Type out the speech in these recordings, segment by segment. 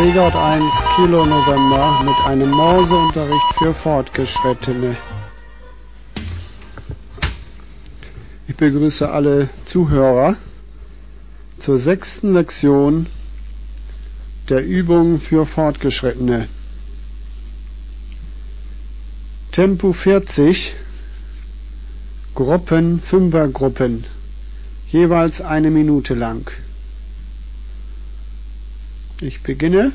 Regard 1 Kilo November mit einem Morseunterricht für Fortgeschrittene. Ich begrüße alle Zuhörer zur sechsten Lektion der Übung für Fortgeschrittene. Tempo 40, Gruppen, Fünfergruppen, jeweils eine Minute lang. Ich beginne.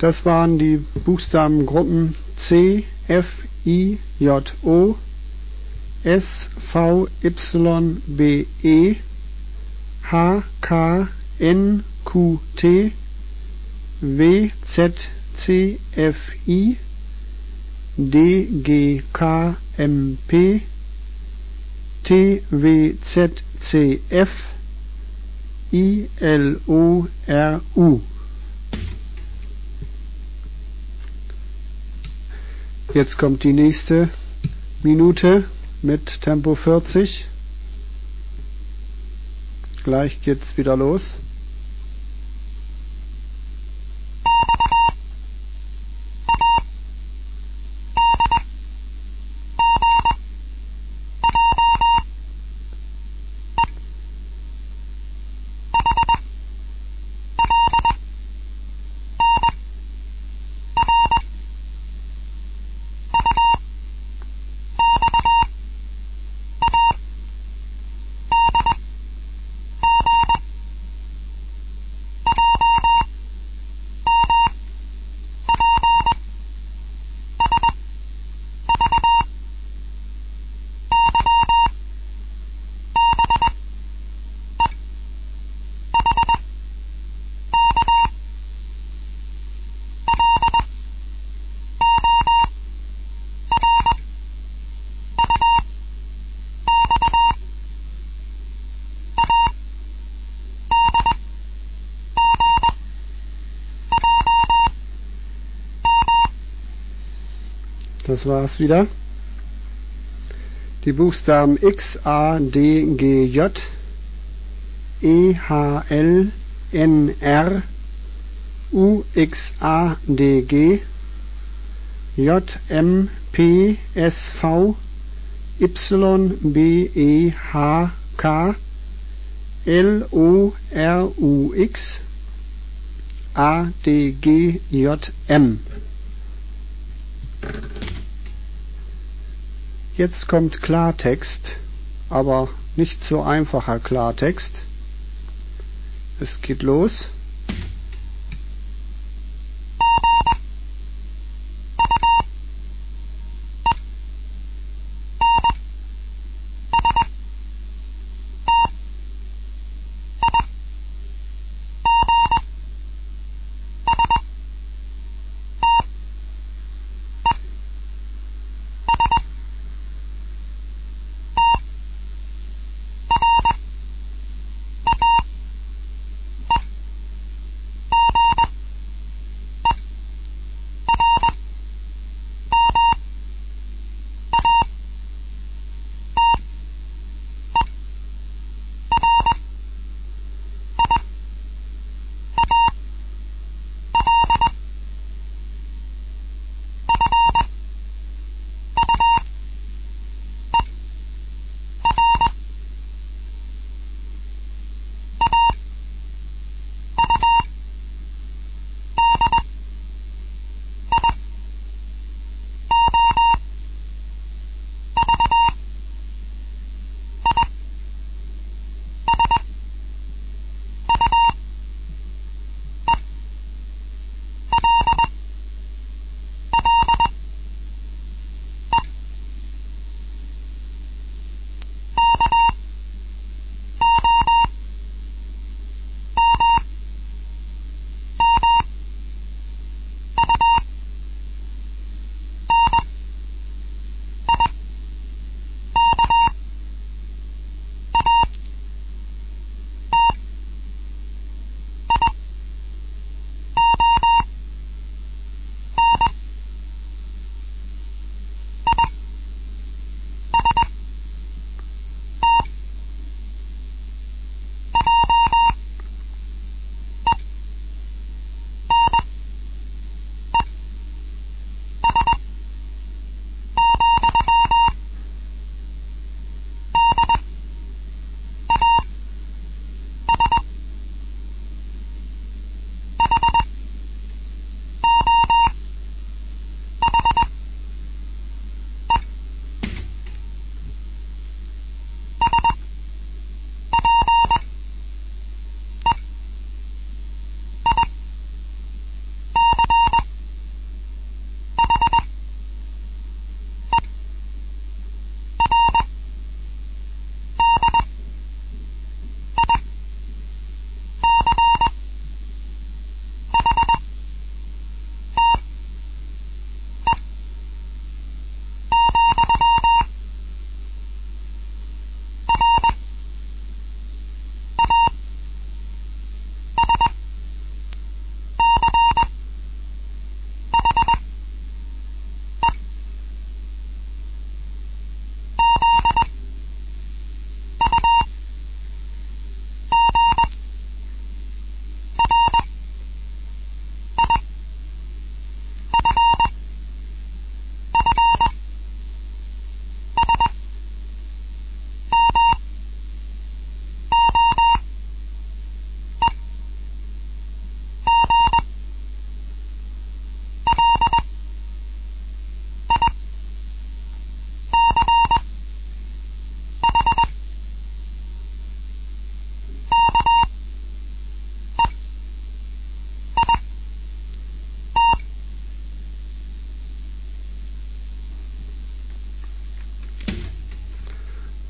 Das waren die Buchstabengruppen C, F, I, J, O, S, V, Y, B, E, H, K, N, Q, T, W, Z, C, F, I, D, G, K, M, P, T, W, Z, C, F, I, L, O, R, U. Jetzt kommt die nächste Minute mit Tempo 40. Gleich geht's wieder los. Das war's wieder. Die Buchstaben X, A, D, G, J, E, H, L, N, R, U, X, A, D, G, J, M, P, S, V, Y, B, E, H, K, L, O, R, U, X, A, D, G, J, M. Jetzt kommt Klartext, aber nicht so einfacher Klartext. Es geht los.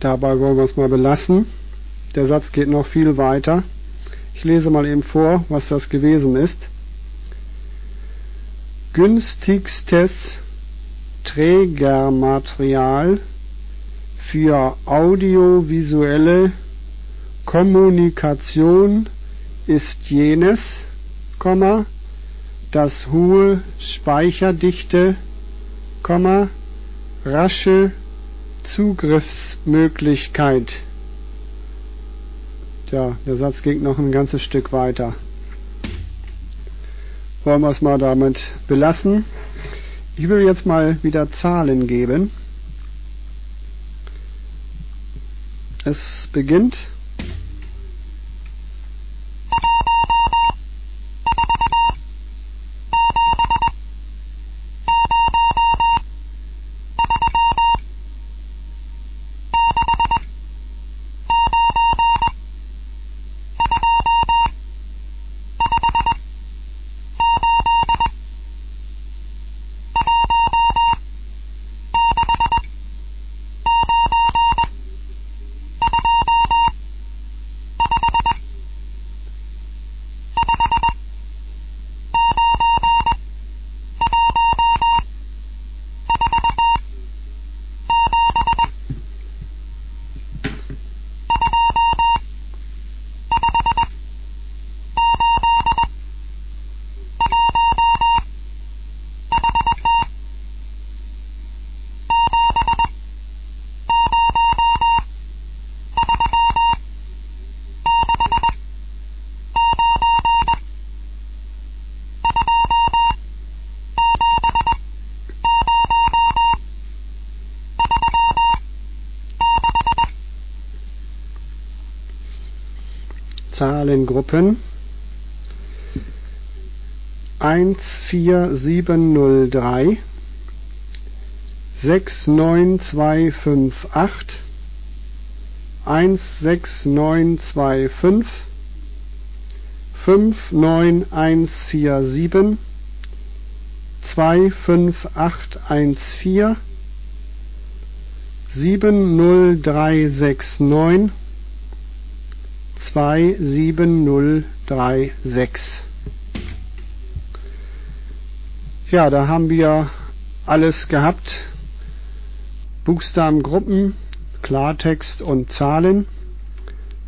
Dabei wollen wir es mal belassen. Der Satz geht noch viel weiter. Ich lese mal eben vor, was das gewesen ist. Günstigstes Trägermaterial für audiovisuelle Kommunikation ist jenes, das hohe Speicherdichte, rasche Zugriffsmöglichkeit. Tja, der Satz ging noch ein ganzes Stück weiter. Wollen wir es mal damit belassen. Ich will jetzt mal wieder Zahlen geben. Es beginnt Zahlengruppen 14703 69258 16925 59147 25814 70369 27036. Ja, da haben wir alles gehabt. Buchstabengruppen, Klartext und Zahlen.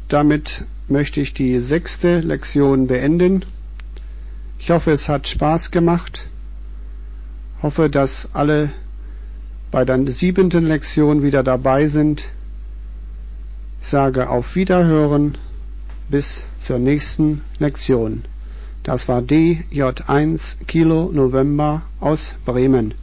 Damit möchte ich die sechste Lektion beenden. Ich hoffe, es hat Spaß gemacht. Hoffe, dass alle bei der siebenten Lektion wieder dabei sind. Ich sage auf Wiederhören bis zur nächsten Lektion. Das war DJ1 Kilo November aus Bremen.